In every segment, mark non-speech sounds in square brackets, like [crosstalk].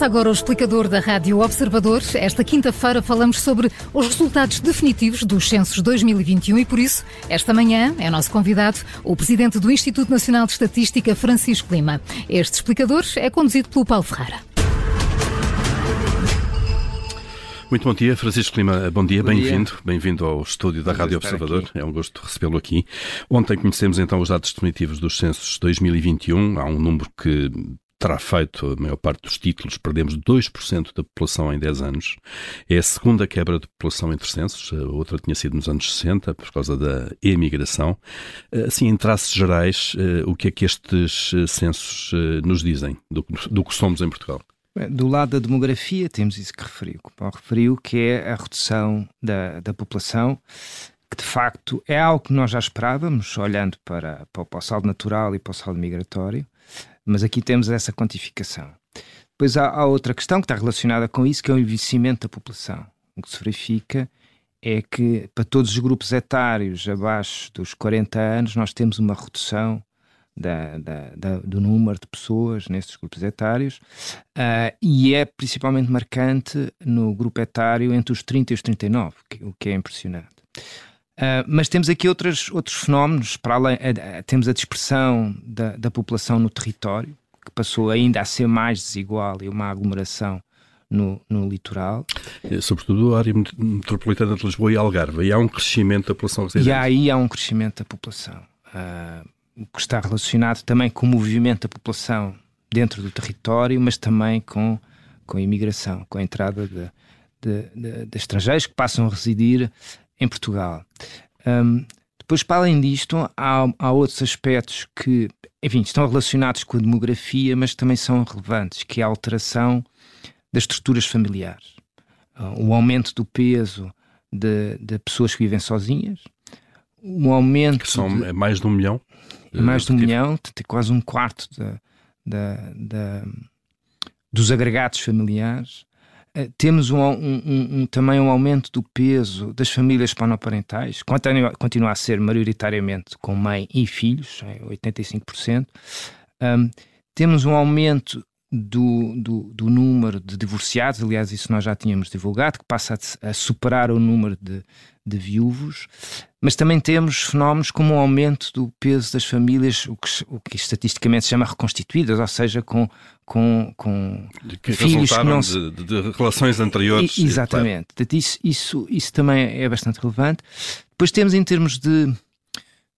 Começa agora o explicador da Rádio Observador. Esta quinta-feira falamos sobre os resultados definitivos dos censos 2021 e, por isso, esta manhã é nosso convidado o presidente do Instituto Nacional de Estatística, Francisco Lima. Este explicador é conduzido pelo Paulo Ferreira. Muito bom dia, Francisco Lima, bom dia, bem-vindo, bem-vindo ao estúdio da Rádio Observador, aqui. é um gosto recebê-lo aqui. Ontem conhecemos então os dados definitivos dos censos 2021, há um número que terá feito a maior parte dos títulos, perdemos 2% da população em 10 anos. É a segunda quebra de população entre censos, a outra tinha sido nos anos 60, por causa da emigração. Assim, em traços gerais, eh, o que é que estes eh, censos eh, nos dizem do, do que somos em Portugal? Do lado da demografia, temos isso que referiu, que Paulo referiu, que é a redução da, da população, que de facto é algo que nós já esperávamos, olhando para, para o saldo natural e para o saldo migratório, mas aqui temos essa quantificação. Depois há, há outra questão que está relacionada com isso, que é o envelhecimento da população. O que se verifica é que para todos os grupos etários abaixo dos 40 anos nós temos uma redução da, da, da, do número de pessoas nesses grupos etários uh, e é principalmente marcante no grupo etário entre os 30 e os 39, que, o que é impressionante. Uh, mas temos aqui outros, outros fenómenos, para além, uh, temos a dispersão da, da população no território, que passou ainda a ser mais desigual e uma aglomeração no, no litoral. É, sobretudo a área metropolitana de Lisboa e Algarve. E há um crescimento da população residente. E aí há um crescimento da população. Uh, que está relacionado também com o movimento da população dentro do território, mas também com, com a imigração, com a entrada de, de, de, de estrangeiros que passam a residir em Portugal. Um, depois, para além disto, há, há outros aspectos que, enfim, estão relacionados com a demografia, mas também são relevantes, que é a alteração das estruturas familiares. Uh, o aumento do peso de, de pessoas que vivem sozinhas, um aumento... Que são de, mais de um milhão? É mais de um milhão, tem quase um quarto da, da, da, dos agregados familiares. Uh, temos um, um, um, também um aumento do peso das famílias monoparentais, continua, a ser maioritariamente com mãe e filhos, é 85%. Um, temos um aumento do, do, do, número de divorciados, aliás, isso nós já tínhamos divulgado, que passa a, a superar o número de, de viúvos, mas também temos fenómenos como o aumento do peso das famílias, o que, o que estatisticamente se chama reconstituídas, ou seja, com, com, com que filhos que não se... de, de, relações anteriores. Exatamente. Claro. Isso, isso, isso também é bastante relevante. Depois temos em termos de,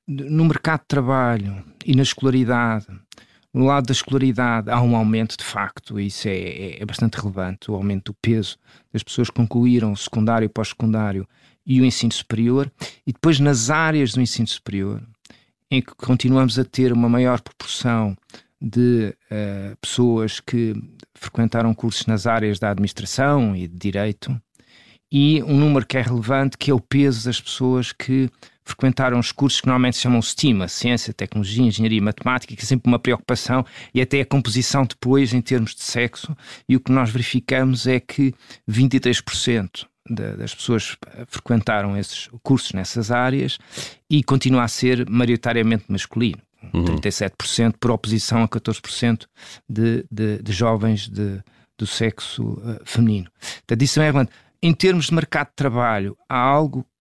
de no mercado de trabalho e na escolaridade, no lado da escolaridade há um aumento de facto, e isso é, é, é bastante relevante, o aumento do peso das pessoas que concluíram o secundário e pós-secundário e o ensino superior, e depois nas áreas do ensino superior, em que continuamos a ter uma maior proporção de uh, pessoas que frequentaram cursos nas áreas da administração e de direito, e um número que é relevante, que é o peso das pessoas que frequentaram os cursos que normalmente se chamam STEAM, ciência, tecnologia, engenharia e matemática, que é sempre uma preocupação, e até a composição depois em termos de sexo, e o que nós verificamos é que 23% das pessoas frequentaram esses cursos nessas áreas e continua a ser maioritariamente masculino. Uhum. 37% por oposição a 14% de, de, de jovens de, do sexo uh, feminino. Portanto, isso é relevante. Em termos de mercado de trabalho, há algo eh,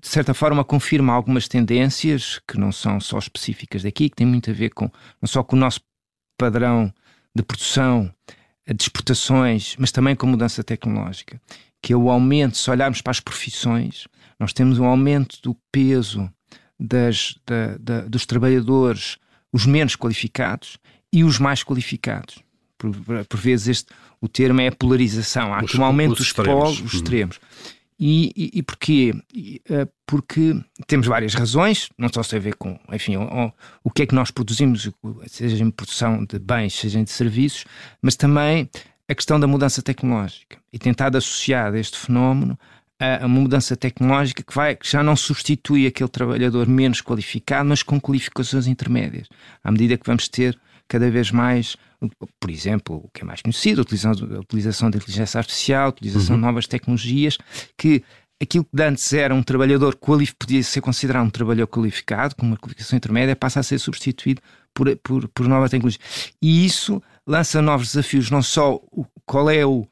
de certa forma confirma algumas tendências que não são só específicas daqui, que têm muito a ver com não só com o nosso padrão de produção, de exportações, mas também com mudança tecnológica que é o aumento, se olharmos para as profissões, nós temos um aumento do peso das, da, da, dos trabalhadores, os menos qualificados e os mais qualificados. Por, por vezes este, o termo é polarização, há aqui um aumento dos polos, os uhum. E, e, e porquê? Eh, porque temos várias razões, não só tem a ver com, enfim, o, o que é que nós produzimos, seja em produção de bens, seja de serviços, mas também a questão da mudança tecnológica e tentado associar este fenómeno a uma mudança tecnológica que, vai, que já não substitui aquele trabalhador menos qualificado, mas com qualificações intermédias. À medida que vamos ter cada vez mais, por exemplo, o que é mais conhecido, a utilização, a utilização da inteligência artificial, a utilização uhum. de novas tecnologias, que aquilo que antes era um trabalhador podia ser considerado um trabalhador qualificado, com uma qualificação intermédia, passa a ser substituído por, por, por nova tecnologia. E isso lança novos desafios, não só o, qual é o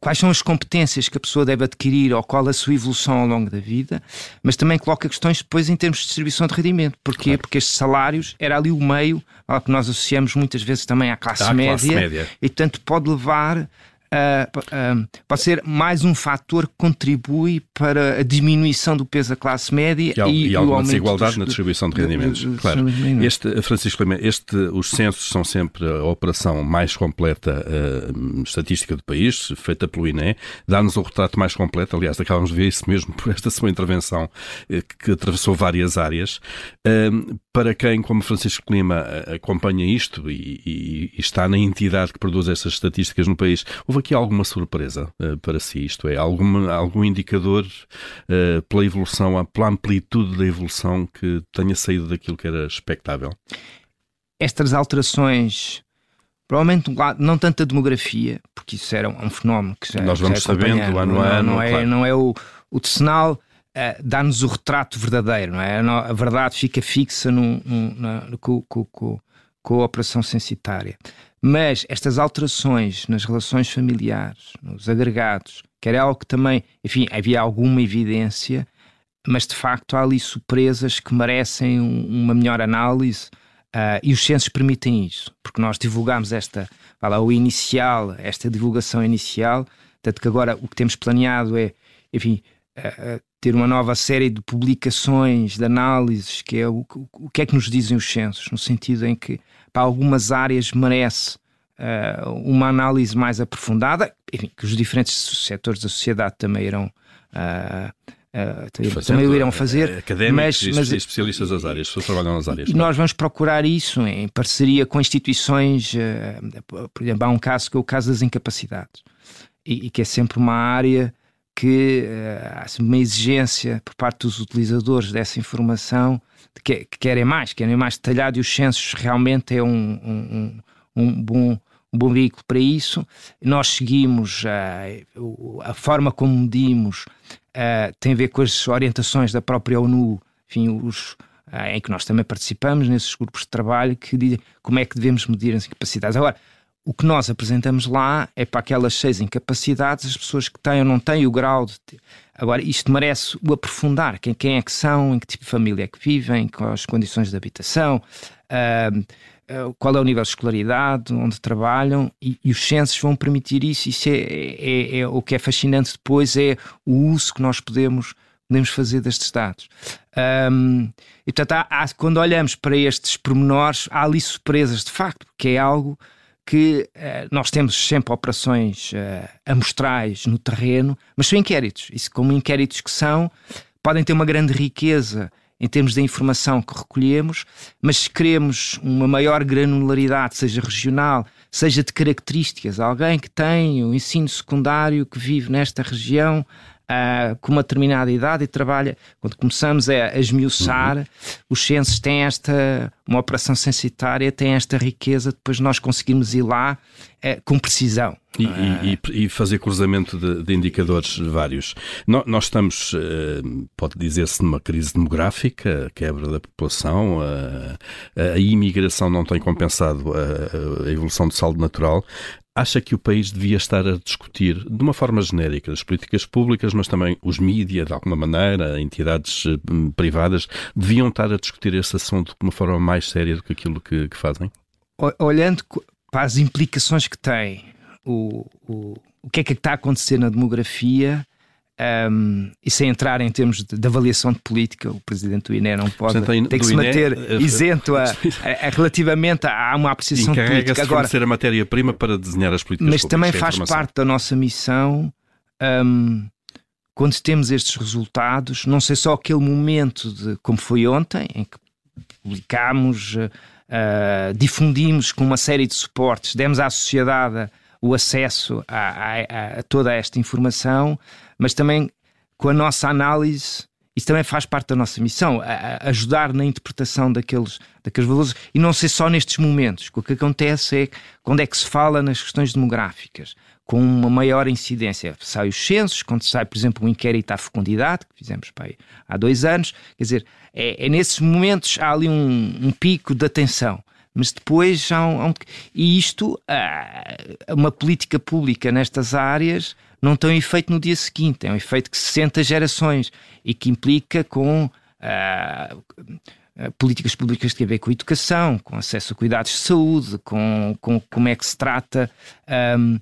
quais são as competências que a pessoa deve adquirir ou qual a sua evolução ao longo da vida, mas também coloca questões depois em termos de distribuição de rendimento. Porquê? Claro. Porque estes salários era ali o meio ao que nós associamos muitas vezes também à classe, média, classe média, e portanto pode levar uh, pode ser mais um fator que contribui para a diminuição do peso da classe média e, e, e alguma desigualdade dos, na distribuição de rendimentos. De, claro. Este, Francisco Lima, este, os censos são sempre a operação mais completa uh, estatística do país, feita pelo INE, dá-nos o retrato mais completo, aliás, acabamos de ver isso mesmo [laughs] por esta sua intervenção, uh, que atravessou várias áreas. Uh, para quem, como Francisco Lima, acompanha isto e, e, e, está na entidade que produz estas estatísticas no país, houve aqui alguma surpresa uh, para si? Isto é, algum, algum indicador uh, pela evolução, pela amplitude da evolução que tenha saído daquilo que era expectável? Estas alterações provavelmente não tanto a demografia, porque isso era um fenómeno que já nós vamos já sabendo ano a ano, não é, claro. não é o, o decenal uh, dá-nos o retrato verdadeiro, não é? A verdade fica fixa no, no, na, com, com, com, com a operação censitária. Mas estas alterações nas relações familiares, nos agregados, que era algo que também, enfim, havia alguma evidência, mas de facto há ali surpresas que merecem um, uma melhor análise uh, e os censos permitem isso, porque nós divulgamos esta, fala, o inicial, esta divulgação inicial, tanto que agora o que temos planeado é, enfim, uh, ter uma nova série de publicações, de análises, que é o, o, que é que nos dizem os censos, no sentido em que para algumas áreas merece uh, uma análise mais aprofundada, enfim, que os diferentes setores da sociedade também irão uh, Uh, também o irão fazer. Académicos mas, mas, e especialistas das áreas, pessoas trabalham nas áreas. E nós vamos procurar isso em parceria com instituições. Por exemplo, há um caso que é o caso das incapacidades, e, e que é sempre uma área que uh, uma exigência por parte dos utilizadores dessa informação de que, que, querem mais, querem mais detalhado e os censos realmente é um, um, um bom um bom veículo para isso. Nós seguimos uh, a forma como medimos uh, tem a ver com as orientações da própria ONU, enfim, os, em que nós também participamos nesses grupos de trabalho que dizem como é que devemos medir as capacidades. Agora, o que nós apresentamos lá é para aquelas seis incapacidades, as pessoas que têm ou não têm o grau de. Agora, isto merece o aprofundar. Quem, quem é que são, em que tipo de família é que vivem, quais condições de habitação, uh, qual é o nível de escolaridade, onde trabalham, e, e os censos vão permitir isso. Isso é, é, é, é, o que é fascinante depois, é o uso que nós podemos, podemos fazer destes dados. Um, e portanto, há, há, quando olhamos para estes pormenores, há ali surpresas de facto, porque é algo que uh, nós temos sempre operações uh, amostrais no terreno, mas são inquéritos. Isso, como inquéritos que são, podem ter uma grande riqueza em termos da informação que recolhemos, mas se queremos uma maior granularidade, seja regional, seja de características, alguém que tem o ensino secundário, que vive nesta região, uh, com uma determinada idade e trabalha. Quando começamos a esmiuçar, uhum. os censos têm esta, uma operação censitária tem esta riqueza, depois nós conseguimos ir lá uh, com precisão. E, e, e, fazer cruzamento de, de indicadores vários. No, nós estamos, uh, pode dizer-se, numa crise demográfica, a quebra da população, a, a imigração não tem compensado a, a evolução do saldo natural acha que o país devia estar a discutir, de uma forma genérica, as políticas públicas, mas também os mídias, de alguma maneira, entidades eh, privadas, deviam estar a discutir esse assunto de uma forma mais séria do que aquilo que, que fazem? Olhando para as implicações que tem o, o, o que é que está a acontecer na demografia, um, e sem entrar em termos de, de, avaliação de política, o presidente do INE não pode tem que se manter INE, eh, isento a, [laughs] a, a, relativamente a, uma apreciação política. Agora, ser a matéria-prima para desenhar as políticas Mas também faz parte da nossa missão um, quando temos estes resultados, não sei só aquele momento de como foi ontem, em que publicámos, uh, difundimos com uma série de suportes, demos à sociedade o acesso a, a, a toda esta informação, mas também com a nossa análise isso também faz parte da nossa missão, a, a ajudar na interpretação daqueles, daqueles valores e não ser só nestes momentos. O que acontece é quando é que se fala nas questões demográficas, com uma maior incidência. Sai os censos, quando sai, por exemplo, um inquérito à fecundidade, que fizemos pai, há dois anos, quer dizer, é, é nesses momentos há ali um, um pico de atenção mas depois há um, um, e isto ah, uma política pública nestas áreas não tem um efeito no dia seguinte, é um efeito que se sente a gerações e que implica com uh, políticas públicas que têm a ver com a educação, com acesso a cuidados de saúde, com, com como é que se trata um,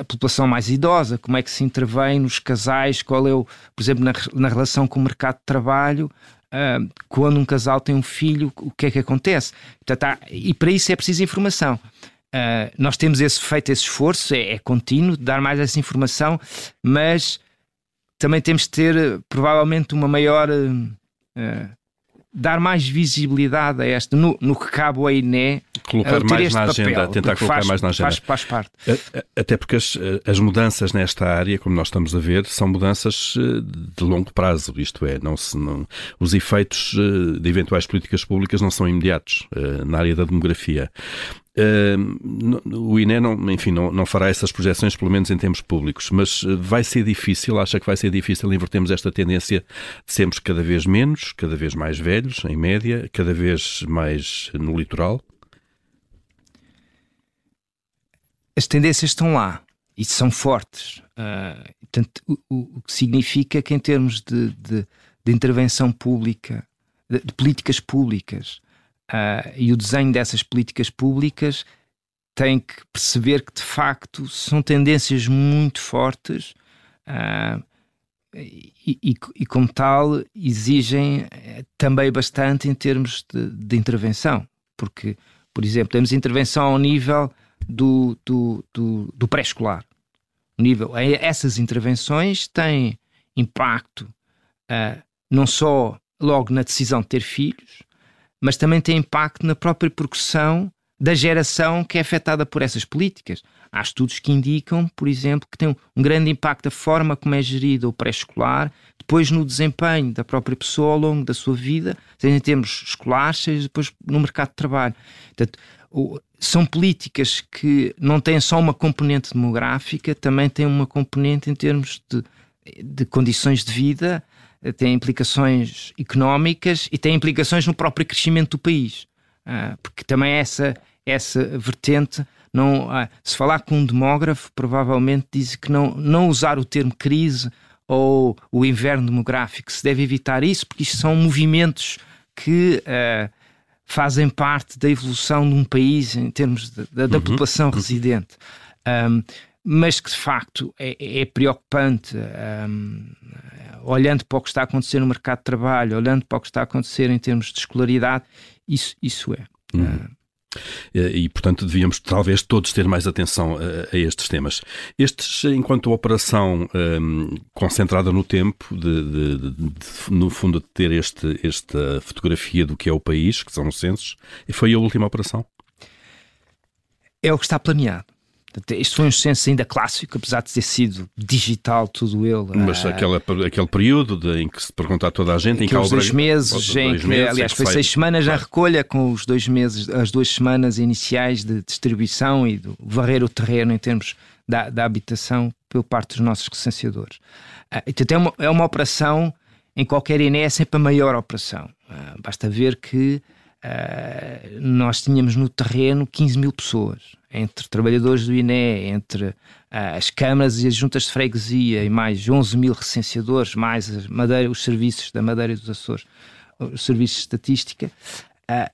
a população mais idosa, como é que se intervém nos casais, qual é o, por exemplo, na, na relação com o mercado de trabalho, uh, quando um casal tem um filho, o que é que acontece? Portanto, há, e para isso é preciso informação. Uh, nós temos esse, feito esse esforço, é, é contínuo, de dar mais essa informação, mas também temos de ter provavelmente uma maior uh, dar mais visibilidade a esta, no, no que cabe ao INE, colocar mais na agenda, papel, tentar colocar faz, mais na agenda. Faz, faz parte. Até porque as, as, mudanças nesta área, como nós estamos a ver, são mudanças eh, de longo prazo, isto é, não se, não, os efeitos eh, de eventuais políticas públicas não são imediatos eh, na área da demografia. Uh, o INE não, enfim, não, não fará essas projeções, pelo menos em termos públicos, mas eh, vai ser difícil, acha que vai ser difícil invertermos esta tendência de sermos cada vez menos, cada vez mais velhos, em média, cada vez mais no litoral? As tendências estão lá e são fortes. Uh, portanto, o, o, que significa que, em termos de, de, de intervenção pública, de, de políticas públicas, Uh, e o desenho dessas políticas públicas tem que perceber que de facto são tendências muito fortes uh, e, e, e, como tal exigem eh, também bastante em termos de, de, intervenção, porque, por exemplo, temos intervenção ao nível do, do, do, do pré-escolar. Nível, essas intervenções têm impacto uh, não só logo na decisão de ter filhos, mas também tem impacto na própria progressão da geração que é afetada por essas políticas. Há estudos que indicam, por exemplo, que tem um grande impacto a forma como é gerido o pré-escolar, depois no desempenho da própria pessoa ao longo da sua vida, seja em termos escolares, seja depois no mercado de trabalho. Portanto, são políticas que não têm só uma componente demográfica, também têm uma componente em termos de, de condições de vida, tem implicações económicas e tem implicações no próprio crescimento do país. Ah, porque também essa, essa vertente, não, ah, se falar com um demógrafo, provavelmente diz que não, não usar o termo crise ou o inverno demográfico, se deve evitar isso, porque isto são movimentos que uh, fazem parte da evolução de um país em termos de, de, da uhum. população residente. Um, mas que de facto é, é preocupante um, olhando para o que está a acontecer no mercado de trabalho, olhando para o que está a acontecer em termos de escolaridade, isso, isso é. Uhum. Uh, e, portanto, devíamos talvez todos ter mais atenção a, a estes temas. Estes, enquanto operação um, concentrada no tempo, de, de, de, de, no fundo, de ter este, esta fotografia do que é o país, que são os censos, foi a última operação? É o que está planeado. Este foi um censo ainda clássico, apesar de ter sido digital tudo ele. Mas uh, aquela, aquele período de, em que se pergunta a toda a gente, em que há dois meses, em dois que, meses, aliás, foi seis semanas na recolha, com os dois meses, as duas semanas iniciais de distribuição e do varrer o terreno em termos da, da habitação pela parte dos nossos licenciadores. Uh, então é uma, é uma operação, em qualquer INE é sempre a maior operação. Uh, basta ver que uh, nós tínhamos no terreno 15 mil pessoas entre trabalhadores do INE, entre uh, as câmaras e as juntas de freguesia e mais 11 mil recenseadores, mais Madeira, os serviços da Madeira e dos Açores, os serviços de estatística, uh,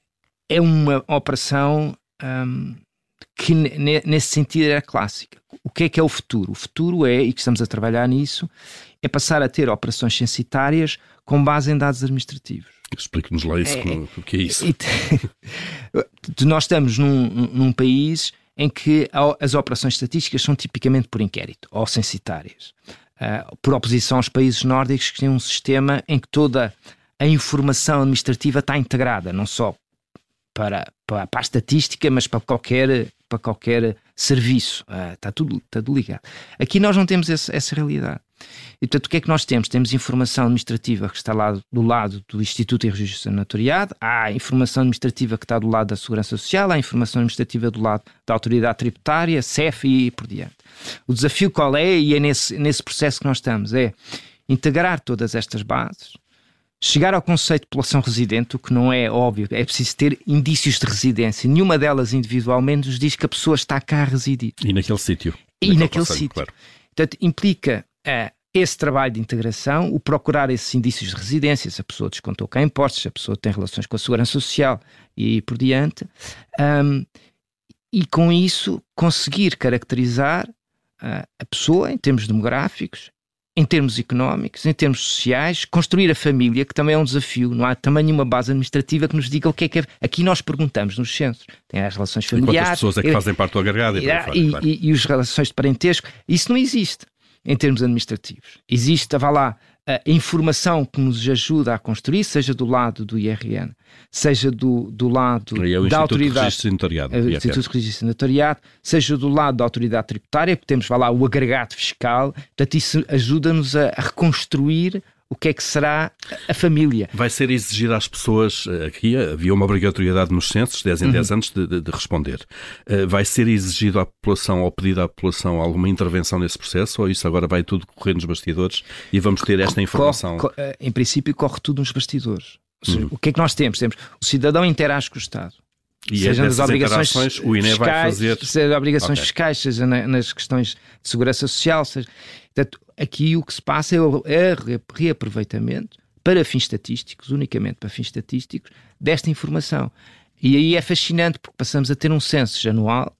é uma operação um, que nesse sentido era clássica. O que é que é o futuro? O futuro é, e que estamos a trabalhar nisso, é passar a ter operações censitárias com base em dados administrativos. Explique-nos lá isso, é, o que é isso. [laughs] nós estamos num, num país em que as operações estatísticas são tipicamente por inquérito ou censitárias. Uh, por oposição aos países nórdicos que têm um sistema em que toda a informação administrativa está integrada, não só para, para, para a estatística, mas para qualquer para qualquer serviço. Ah, está, tudo, está tudo ligado. Aqui nós não temos esse, essa realidade. E, portanto, o que é que nós temos? Temos informação administrativa que está lá do lado do Instituto de Registro Notariado, há informação administrativa que está do lado da Segurança Social, há informação administrativa do lado da Autoridade Tributária, CEF e por diante. O desafio qual é, e é nesse, nesse processo que nós estamos, é integrar todas estas bases, chegar ao conceito de população residente, o que não é óbvio, é preciso ter indícios de residência. Nenhuma delas individualmente nos diz que a pessoa está cá a residir. E naquele sítio. E naquele sítio. Claro. Portanto, implica uh, esse trabalho de integração, o procurar esses indícios de residência, se a pessoa descontou cá impostos, se a pessoa tem relações com a segurança social e por diante, um, e com isso conseguir caracterizar uh, a pessoa em termos demográficos, em termos económicos, em termos sociais, construir a família, que também é um desafio. Não há também nenhuma base administrativa que nos diga o que é que é. Aqui nós perguntamos nos centros. Tem as relações familiares. E quantas pessoas é que fazem parte do agregado? E, e, claro. e, e, as relações de parentesco. Isso não existe em termos administrativos. Existe, vá lá, a informação que nos ajuda a construir, seja do lado do IRN, seja do, do lado é da autoridade. É Instituto de Registro Notariado, seja do lado da autoridade tributária, porque temos, vá lá, o agregado fiscal. Portanto, isso ajuda-nos a, a reconstruir o que é que será a família. Vai ser exigido às pessoas, eh, aqui havia uma obrigatoriedade nos censos, 10 em 10 uhum. anos, de, de, de, responder. Eh, vai ser exigido à população, ou pedido à população, alguma intervenção nesse processo, ou isso agora vai tudo correr nos bastidores e vamos ter esta informação? Corre, corre, em princípio, corre tudo nos bastidores. Seja, uhum. O que é que nós temos? Temos o cidadão interage com o Estado. E seja nas obrigações o INE fiscais, vai fazer. Seja obrigações okay. fiscais, seja nas questões de segurança social, seja. Portanto, aqui o que se passa é o é reaproveitamento para fins estatísticos, unicamente para fins estatísticos, desta informação. E aí é fascinante porque passamos a ter um censo anual,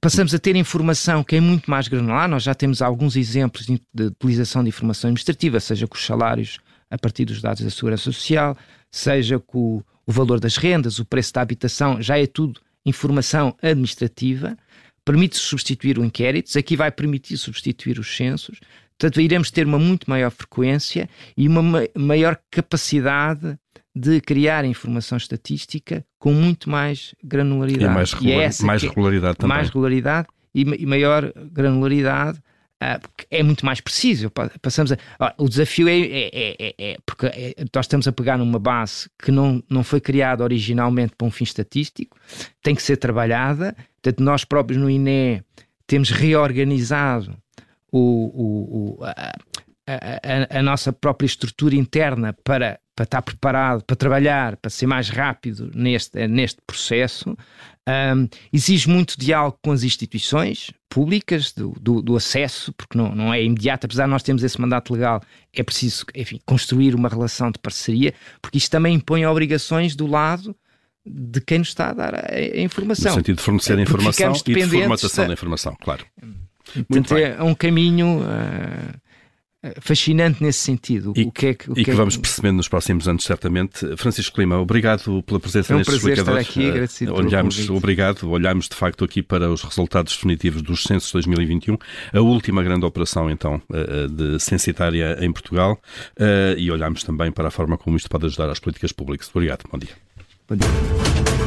passamos a ter informação que é muito mais granular. Nós já temos alguns exemplos de utilização de informação administrativa, seja com os salários a partir dos dados da Segurança Social, seja com o valor das rendas, o preço da habitação, já é tudo informação administrativa permite substituir o inquérito, aqui vai permitir substituir os censos, portanto iremos ter uma muito maior frequência e uma maior capacidade de criar informação estatística com muito mais granularidade. E mais, regular, e é mais é regularidade também. Mais regularidade e maior granularidade Uh, é muito mais preciso. Passamos a, o desafio é, é, é, é porque é, nós estamos a pegar numa base que não, não foi criada originalmente para um fim estatístico, tem que ser trabalhada. Portanto, nós próprios no INE temos reorganizado o, o, o a, a, a, nossa própria estrutura interna para, para estar preparado, para trabalhar, para ser mais rápido neste, neste processo. Um, exige muito diálogo com as instituições públicas, do, do, do, acesso, porque não, não é imediato, apesar de nós termos esse mandato legal, é preciso enfim, construir uma relação de parceria, porque isto também impõe obrigações do lado de quem nos está a dar a, a informação. No sentido de fornecer a informação e de formatação da... da informação, claro. Muito é um caminho uh, fascinante nesse sentido. E, o que, é que, o que, é vamos percebendo nos próximos anos, certamente. Francisco Clima, obrigado pela presença é um neste prazer estar aqui, agradecido olhamos, Obrigado. Olhamos, de facto, aqui para os resultados definitivos dos censos 2021, a última grande operação, então, eh, eh, de censitária em Portugal, eh, e olhamos também para a forma como isto pode ajudar às políticas públicas. Obrigado. Bom dia. Bom dia.